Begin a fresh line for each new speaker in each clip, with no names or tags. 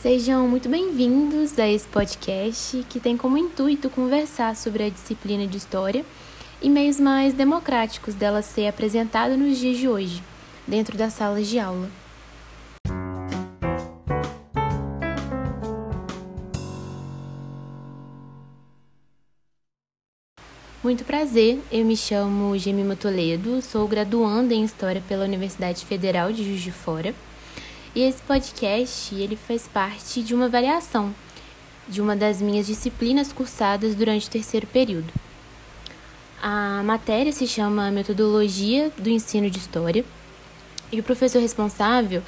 Sejam muito bem-vindos a esse podcast que tem como intuito conversar sobre a disciplina de História e meios mais democráticos dela ser apresentada nos dias de hoje, dentro das salas de aula. Muito prazer, eu me chamo Gemima Toledo, sou graduanda em História pela Universidade Federal de Juiz de Fora e esse podcast, ele faz parte de uma avaliação de uma das minhas disciplinas cursadas durante o terceiro período. A matéria se chama Metodologia do Ensino de História e o professor responsável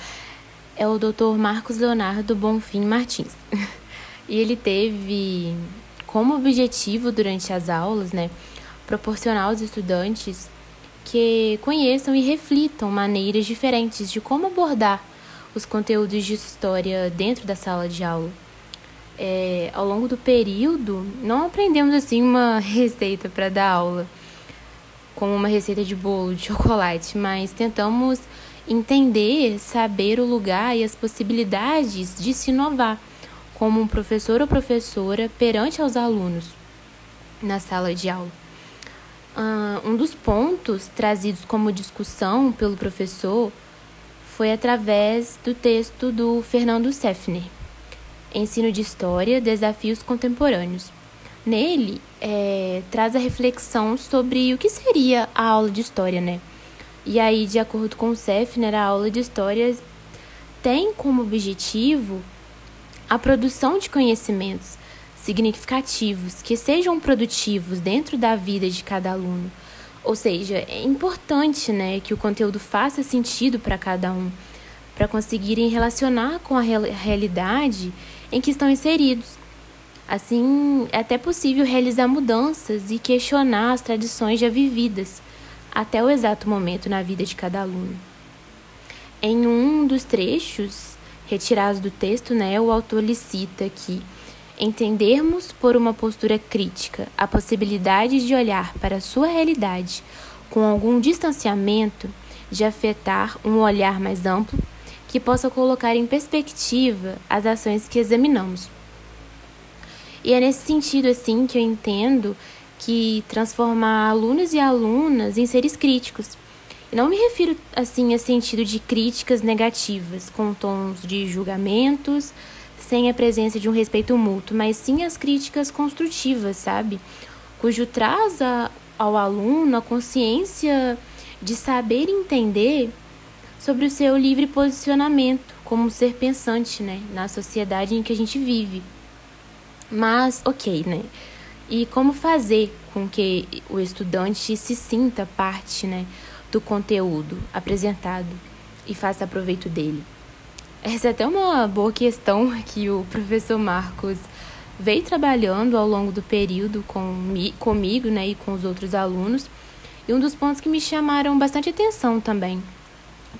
é o Dr. Marcos Leonardo Bonfim Martins. e ele teve como objetivo durante as aulas, né, proporcionar aos estudantes que conheçam e reflitam maneiras diferentes de como abordar os conteúdos de história dentro da sala de aula. É, ao longo do período, não aprendemos assim uma receita para dar aula, como uma receita de bolo de chocolate, mas tentamos entender, saber o lugar e as possibilidades de se inovar como um professor ou professora perante aos alunos na sala de aula. Uh, um dos pontos trazidos como discussão pelo professor foi através do texto do Fernando Seffner, Ensino de História, Desafios Contemporâneos. Nele, é, traz a reflexão sobre o que seria a aula de História, né? E aí, de acordo com o Seffner, a aula de História tem como objetivo a produção de conhecimentos significativos que sejam produtivos dentro da vida de cada aluno ou seja, é importante né, que o conteúdo faça sentido para cada um, para conseguirem relacionar com a realidade em que estão inseridos. Assim, é até possível realizar mudanças e questionar as tradições já vividas até o exato momento na vida de cada aluno. Em um dos trechos retirados do texto, né, o autor lhe cita que entendermos por uma postura crítica a possibilidade de olhar para a sua realidade com algum distanciamento, de afetar um olhar mais amplo que possa colocar em perspectiva as ações que examinamos. E é nesse sentido assim que eu entendo que transformar alunos e alunas em seres críticos. não me refiro assim a sentido de críticas negativas, com tons de julgamentos, sem a presença de um respeito mútuo, mas sim as críticas construtivas, sabe? Cujo traz a, ao aluno a consciência de saber entender sobre o seu livre posicionamento como ser pensante, né, na sociedade em que a gente vive. Mas, ok, né? E como fazer com que o estudante se sinta parte, né, do conteúdo apresentado e faça proveito dele? Essa é até uma boa questão que o professor Marcos veio trabalhando ao longo do período com, comigo né, e com os outros alunos. E um dos pontos que me chamaram bastante atenção também.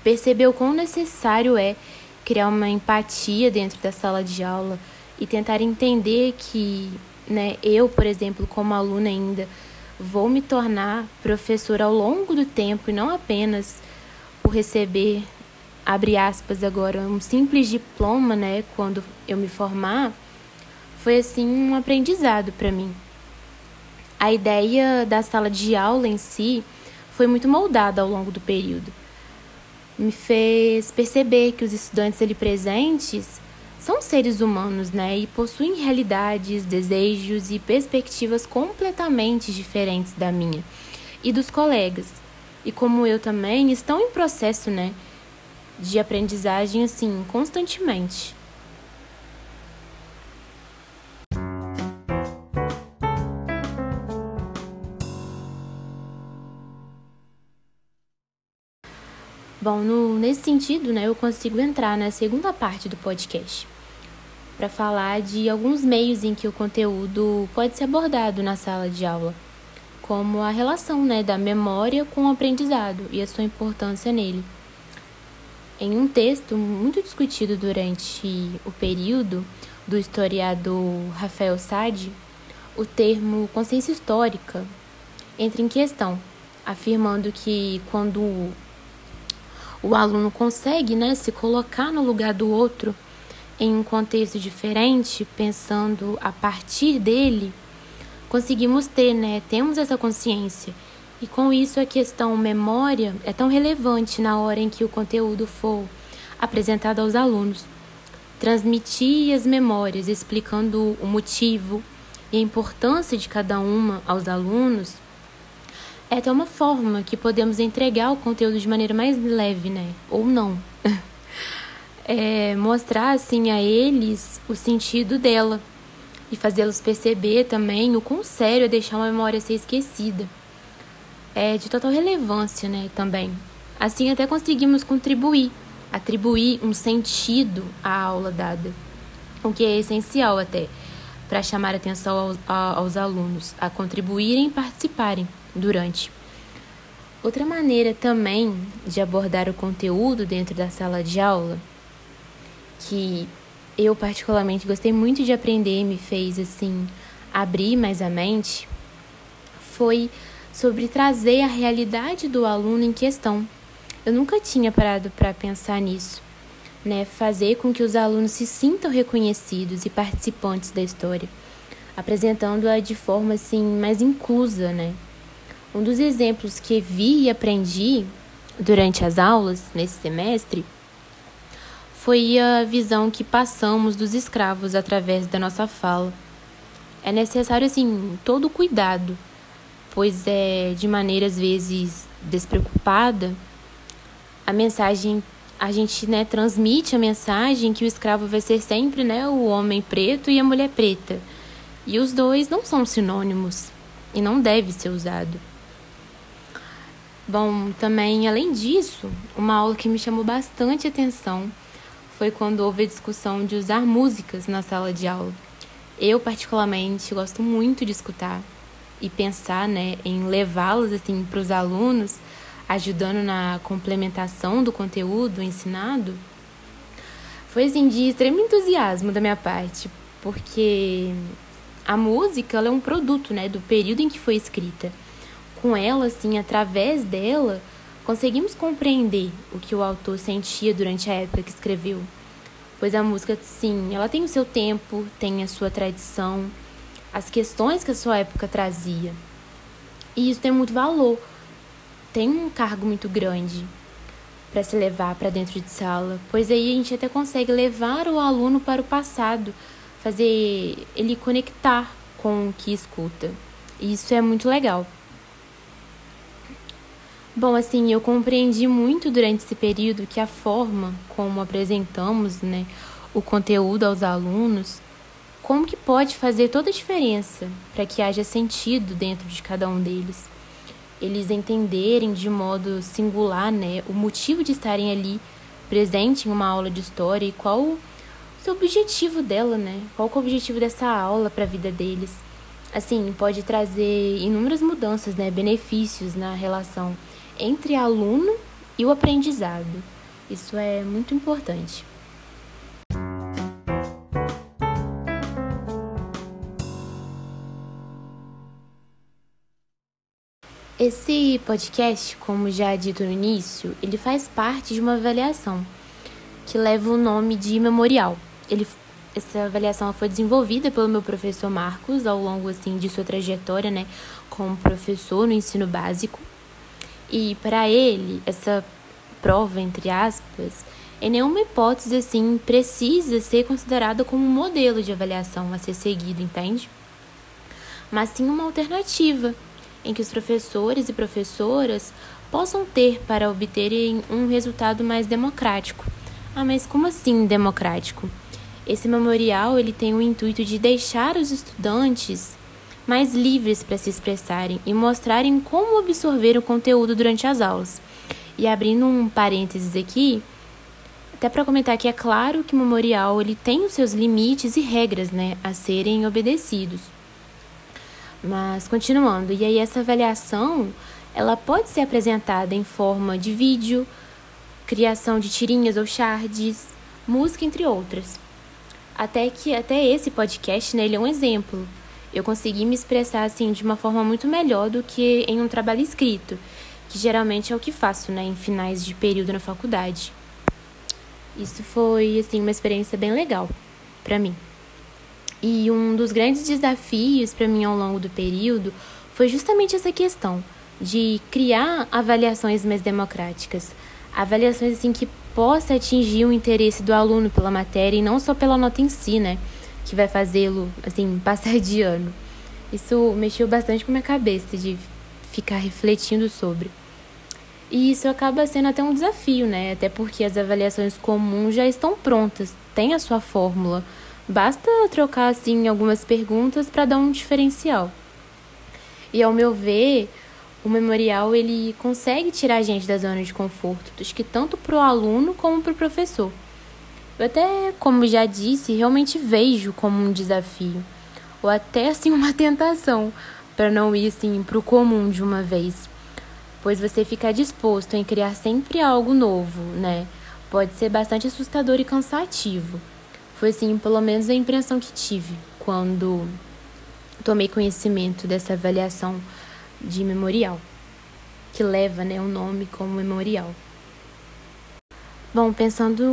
Percebeu quão necessário é criar uma empatia dentro da sala de aula e tentar entender que né, eu, por exemplo, como aluna ainda, vou me tornar professora ao longo do tempo e não apenas por receber abre aspas agora, um simples diploma, né, quando eu me formar, foi assim um aprendizado para mim. A ideia da sala de aula em si foi muito moldada ao longo do período. Me fez perceber que os estudantes ali presentes são seres humanos, né, e possuem realidades, desejos e perspectivas completamente diferentes da minha e dos colegas. E como eu também, estão em processo, né, de aprendizagem assim, constantemente. Bom, no, nesse sentido, né, eu consigo entrar na segunda parte do podcast para falar de alguns meios em que o conteúdo pode ser abordado na sala de aula, como a relação né, da memória com o aprendizado e a sua importância nele. Em um texto muito discutido durante o período do historiador Rafael Sade, o termo consciência histórica entra em questão, afirmando que quando o aluno consegue né, se colocar no lugar do outro, em um contexto diferente, pensando a partir dele, conseguimos ter, né? Temos essa consciência. E com isso a questão memória é tão relevante na hora em que o conteúdo for apresentado aos alunos. Transmitir as memórias, explicando o motivo e a importância de cada uma aos alunos, é até uma forma que podemos entregar o conteúdo de maneira mais leve, né? Ou não. é mostrar assim a eles o sentido dela e fazê-los perceber também o quão sério é deixar uma memória ser esquecida. É de total relevância, né, também. Assim até conseguimos contribuir, atribuir um sentido à aula dada, o que é essencial até para chamar atenção aos, aos alunos a contribuírem e participarem durante. Outra maneira também de abordar o conteúdo dentro da sala de aula, que eu particularmente gostei muito de aprender e me fez assim abrir mais a mente, foi sobre trazer a realidade do aluno em questão. Eu nunca tinha parado para pensar nisso, né? Fazer com que os alunos se sintam reconhecidos e participantes da história, apresentando-a de forma assim mais inclusa, né? Um dos exemplos que vi e aprendi durante as aulas nesse semestre foi a visão que passamos dos escravos através da nossa fala. É necessário assim todo cuidado, pois é de maneira às vezes despreocupada a mensagem a gente né, transmite a mensagem que o escravo vai ser sempre né, o homem preto e a mulher preta. E os dois não são sinônimos e não deve ser usado. Bom, também além disso, uma aula que me chamou bastante atenção foi quando houve a discussão de usar músicas na sala de aula. Eu particularmente gosto muito de escutar e pensar, né, em levá-las assim para os alunos, ajudando na complementação do conteúdo ensinado. Foi assim de extremo entusiasmo da minha parte, porque a música é um produto, né, do período em que foi escrita com ela, assim, através dela, conseguimos compreender o que o autor sentia durante a época que escreveu. Pois a música, sim, ela tem o seu tempo, tem a sua tradição, as questões que a sua época trazia. E isso tem muito valor, tem um cargo muito grande para se levar para dentro de sala, pois aí a gente até consegue levar o aluno para o passado, fazer ele conectar com o que escuta. E isso é muito legal. Bom, assim, eu compreendi muito durante esse período que a forma como apresentamos, né, o conteúdo aos alunos, como que pode fazer toda a diferença para que haja sentido dentro de cada um deles. Eles entenderem de modo singular, né, o motivo de estarem ali presente em uma aula de história e qual o seu objetivo dela, né? Qual é o objetivo dessa aula para a vida deles? Assim, pode trazer inúmeras mudanças, né, benefícios na relação entre aluno e o aprendizado. Isso é muito importante. Esse podcast, como já dito no início, ele faz parte de uma avaliação que leva o nome de memorial. Ele, essa avaliação foi desenvolvida pelo meu professor Marcos ao longo assim de sua trajetória, né, como professor no ensino básico. E para ele, essa prova, entre aspas, em nenhuma hipótese assim precisa ser considerada como um modelo de avaliação a ser seguido, entende? Mas sim uma alternativa em que os professores e professoras possam ter para obterem um resultado mais democrático. Ah, mas como assim democrático? Esse memorial ele tem o intuito de deixar os estudantes mais livres para se expressarem e mostrarem como absorver o conteúdo durante as aulas. E abrindo um parênteses aqui, até para comentar que é claro que o memorial ele tem os seus limites e regras né, a serem obedecidos. Mas continuando, e aí essa avaliação ela pode ser apresentada em forma de vídeo, criação de tirinhas ou charts, música, entre outras. Até que até esse podcast né, ele é um exemplo eu consegui me expressar assim de uma forma muito melhor do que em um trabalho escrito, que geralmente é o que faço, né, em finais de período na faculdade. Isso foi assim uma experiência bem legal para mim. E um dos grandes desafios para mim ao longo do período foi justamente essa questão de criar avaliações mais democráticas, avaliações assim que possa atingir o interesse do aluno pela matéria e não só pela nota em si, né, que vai fazê-lo assim passar de ano. Isso mexeu bastante com a minha cabeça de ficar refletindo sobre. E isso acaba sendo até um desafio, né? Até porque as avaliações comuns já estão prontas, tem a sua fórmula. Basta trocar assim algumas perguntas para dar um diferencial. E ao meu ver, o memorial ele consegue tirar a gente da zona de conforto, acho que tanto para o aluno como para o professor. Eu até, como já disse, realmente vejo como um desafio, ou até assim uma tentação, para não ir assim para o comum de uma vez pois você ficar disposto em criar sempre algo novo, né? Pode ser bastante assustador e cansativo. Foi assim, pelo menos a impressão que tive quando tomei conhecimento dessa avaliação de memorial, que leva, né, o nome como memorial. Bom, pensando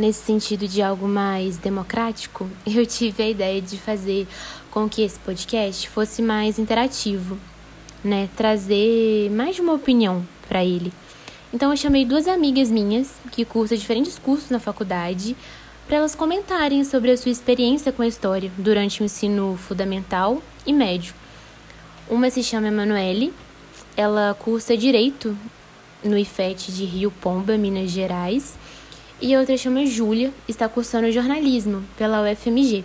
nesse sentido de algo mais democrático, eu tive a ideia de fazer com que esse podcast fosse mais interativo né, trazer mais de uma opinião para ele. Então eu chamei duas amigas minhas que cursam diferentes cursos na faculdade para elas comentarem sobre a sua experiência com a história durante o ensino fundamental e médio. Uma se chama Emanuele, ela cursa Direito no IFET de Rio Pomba, Minas Gerais, e a outra chama Júlia, está cursando jornalismo pela UFMG.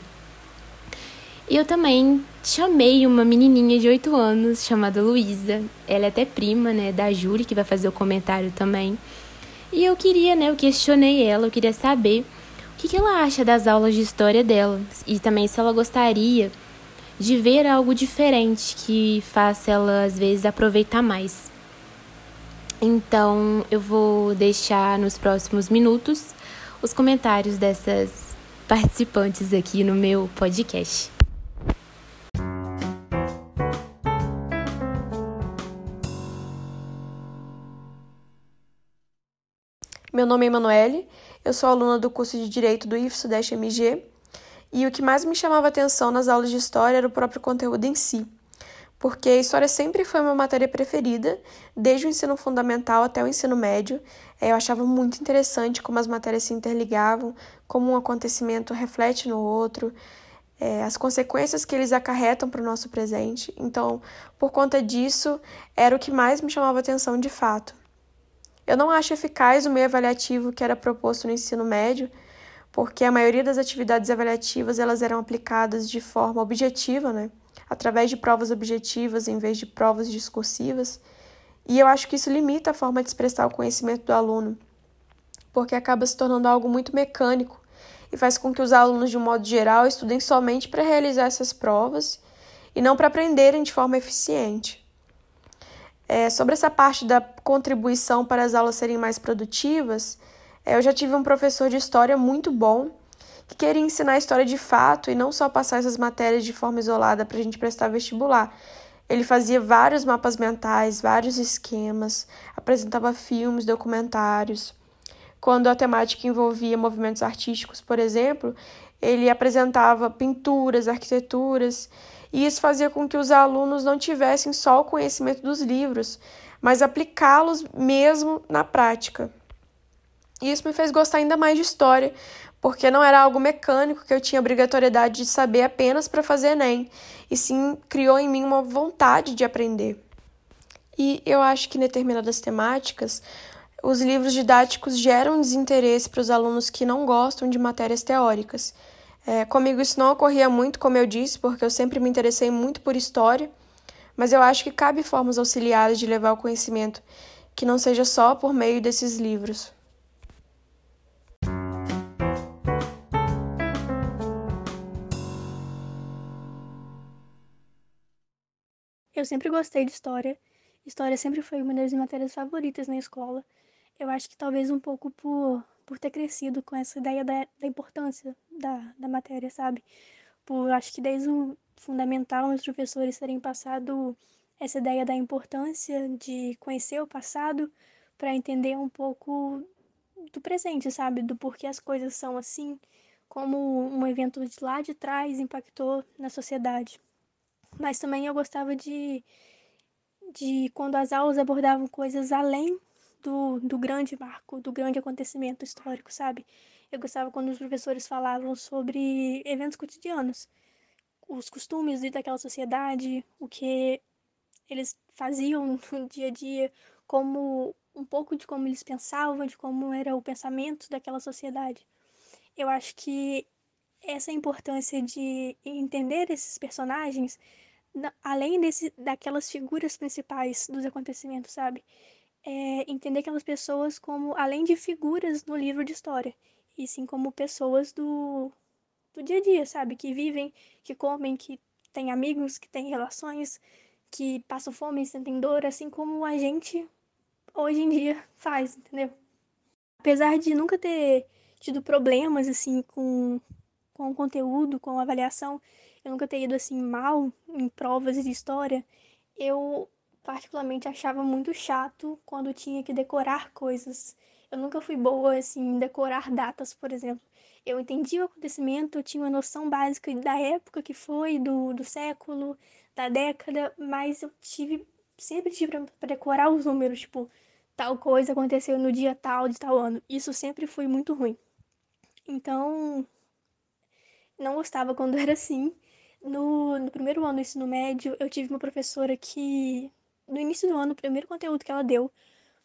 E eu também chamei uma menininha de 8 anos chamada Luísa. Ela é até prima, né, da Júlia, que vai fazer o comentário também. E eu queria, né, eu questionei ela, eu queria saber o que, que ela acha das aulas de história dela e também se ela gostaria de ver algo diferente que faça ela às vezes aproveitar mais. Então, eu vou deixar nos próximos minutos os comentários dessas participantes aqui no meu podcast.
Meu nome é Emanuele, eu sou aluna do curso de Direito do IF Sudeste MG e o que mais me chamava atenção nas aulas de História era o próprio conteúdo em si, porque a História sempre foi uma matéria preferida, desde o ensino fundamental até o ensino médio. Eu achava muito interessante como as matérias se interligavam, como um acontecimento reflete no outro, é, as consequências que eles acarretam para o nosso presente. Então, por conta disso, era o que mais me chamava atenção de fato. Eu não acho eficaz o meio avaliativo que era proposto no ensino médio, porque a maioria das atividades avaliativas elas eram aplicadas de forma objetiva, né? através de provas objetivas em vez de provas discursivas. E eu acho que isso limita a forma de expressar o conhecimento do aluno, porque acaba se tornando algo muito mecânico e faz com que os alunos, de um modo geral, estudem somente para realizar essas provas e não para aprenderem de forma eficiente. É, sobre essa parte da contribuição para as aulas serem mais produtivas, é, eu já tive um professor de história muito bom que queria ensinar a história de fato e não só passar essas matérias de forma isolada para a gente prestar vestibular. Ele fazia vários mapas mentais, vários esquemas, apresentava filmes, documentários. Quando a temática envolvia movimentos artísticos, por exemplo, ele apresentava pinturas, arquiteturas e isso fazia com que os alunos não tivessem só o conhecimento dos livros, mas aplicá-los mesmo na prática. E isso me fez gostar ainda mais de história, porque não era algo mecânico que eu tinha obrigatoriedade de saber apenas para fazer Enem, e sim criou em mim uma vontade de aprender. E eu acho que em determinadas temáticas, os livros didáticos geram desinteresse para os alunos que não gostam de matérias teóricas. É, comigo isso não ocorria muito, como eu disse, porque eu sempre me interessei muito por história, mas eu acho que cabe formas auxiliares de levar o conhecimento, que não seja só por meio desses livros.
Eu sempre gostei de história. História sempre foi uma das matérias favoritas na escola. Eu acho que talvez um pouco por por ter crescido com essa ideia da, da importância da, da matéria, sabe? Por acho que desde o fundamental os professores terem passado essa ideia da importância de conhecer o passado para entender um pouco do presente, sabe? Do porquê as coisas são assim, como um evento de lá de trás impactou na sociedade. Mas também eu gostava de, de quando as aulas abordavam coisas além do, do grande marco, do grande acontecimento histórico, sabe? Eu gostava quando os professores falavam sobre eventos cotidianos, os costumes daquela sociedade, o que eles faziam no dia a dia, como um pouco de como eles pensavam, de como era o pensamento daquela sociedade. Eu acho que essa importância de entender esses personagens, além desse, daquelas figuras principais dos acontecimentos, sabe? É entender aquelas pessoas como, além de figuras no livro de história, e sim como pessoas do, do dia a dia, sabe? Que vivem, que comem, que têm amigos, que têm relações, que passam fome, sentem dor, assim como a gente hoje em dia faz, entendeu? Apesar de nunca ter tido problemas assim com, com o conteúdo, com a avaliação, eu nunca ter ido assim mal em provas de história, eu particularmente achava muito chato quando tinha que decorar coisas. Eu nunca fui boa assim em decorar datas, por exemplo. Eu entendi o acontecimento, eu tinha uma noção básica da época que foi, do, do século, da década, mas eu tive sempre tive para decorar os números, tipo, tal coisa aconteceu no dia tal de tal ano. Isso sempre foi muito ruim. Então, não gostava quando era assim. No, no primeiro ano do ensino médio, eu tive uma professora que, no início do ano, o primeiro conteúdo que ela deu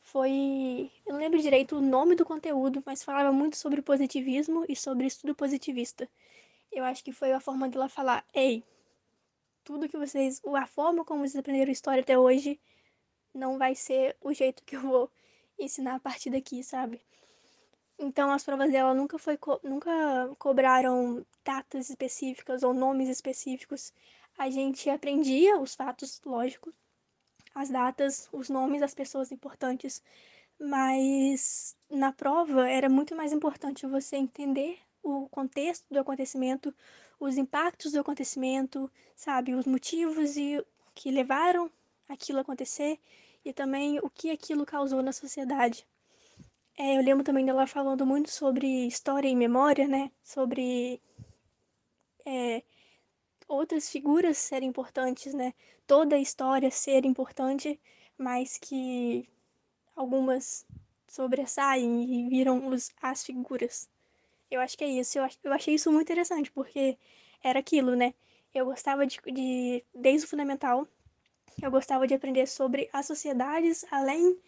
foi. Eu não lembro direito o nome do conteúdo, mas falava muito sobre positivismo e sobre estudo positivista. Eu acho que foi a forma dela falar: ei, tudo que vocês. A forma como vocês aprenderam história até hoje não vai ser o jeito que eu vou ensinar a partir daqui, sabe? Então as provas dela nunca foi nunca cobraram datas específicas ou nomes específicos. A gente aprendia os fatos, lógico, as datas, os nomes das pessoas importantes, mas na prova era muito mais importante você entender o contexto do acontecimento, os impactos do acontecimento, sabe, os motivos e que levaram aquilo a acontecer e também o que aquilo causou na sociedade. É, eu lembro também dela falando muito sobre história e memória, né? Sobre é, outras figuras serem importantes, né? Toda a história ser importante, mas que algumas sobressaem e viram os, as figuras. Eu acho que é isso. Eu, eu achei isso muito interessante, porque era aquilo, né? Eu gostava de, de, desde o fundamental, eu gostava de aprender sobre as sociedades além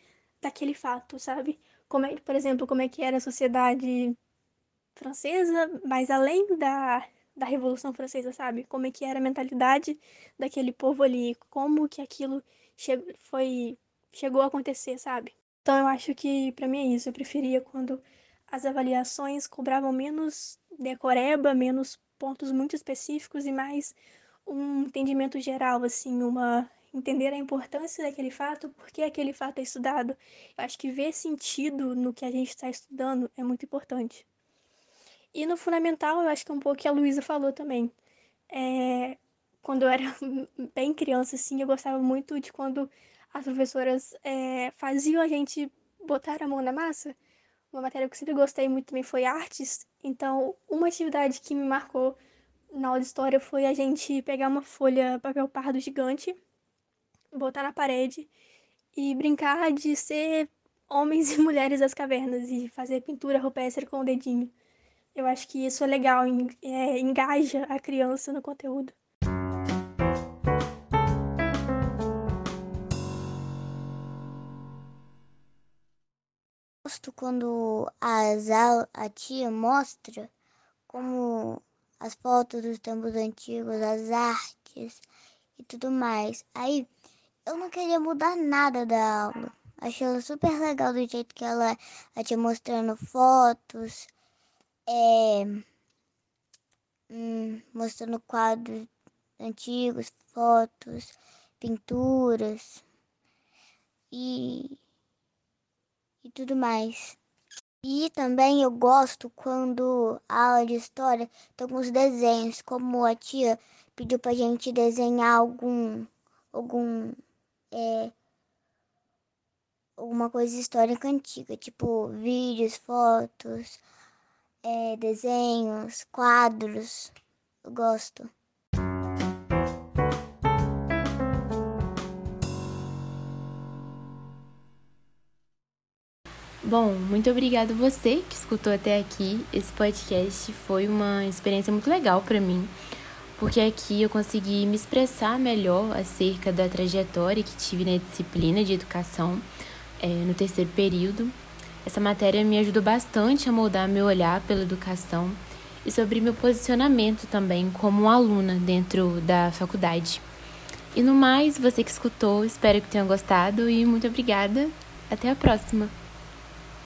daquele fato, sabe? Como é, por exemplo, como é que era a sociedade francesa, mas além da, da Revolução Francesa, sabe? Como é que era a mentalidade daquele povo ali, como que aquilo che foi chegou a acontecer, sabe? Então eu acho que para mim é isso, eu preferia quando as avaliações cobravam menos decoreba, menos pontos muito específicos e mais um entendimento geral, assim, uma entender a importância daquele fato, por que aquele fato é estudado. Eu acho que ver sentido no que a gente está estudando é muito importante. E no fundamental, eu acho que é um pouco que a Luísa falou também. É, quando eu era bem criança, assim, eu gostava muito de quando as professoras é, faziam a gente botar a mão na massa. Uma matéria que eu sempre gostei muito também foi artes. Então, uma atividade que me marcou na aula de história foi a gente pegar uma folha papel pardo gigante botar na parede e brincar de ser homens e mulheres das cavernas e fazer pintura rupestre com o dedinho. Eu acho que isso é legal, é, engaja a criança no conteúdo.
Gosto quando a, a tia mostra como as fotos dos tempos antigos, as artes e tudo mais. Aí eu não queria mudar nada da aula. Achei ela super legal do jeito que ela ia mostrando fotos, é, hum, mostrando quadros antigos, fotos, pinturas e, e tudo mais. E também eu gosto quando a aula de história tem alguns desenhos, como a tia pediu pra gente desenhar algum algum é, alguma coisa histórica antiga, tipo vídeos, fotos, é, desenhos, quadros. Eu gosto.
Bom, muito obrigada você que escutou até aqui. Esse podcast foi uma experiência muito legal para mim, porque aqui eu consegui me expressar melhor acerca da trajetória que tive na disciplina de educação é, no terceiro período. Essa matéria me ajudou bastante a moldar meu olhar pela educação e sobre meu posicionamento também como aluna dentro da faculdade. E no mais, você que escutou, espero que tenha gostado e muito obrigada. Até a próxima!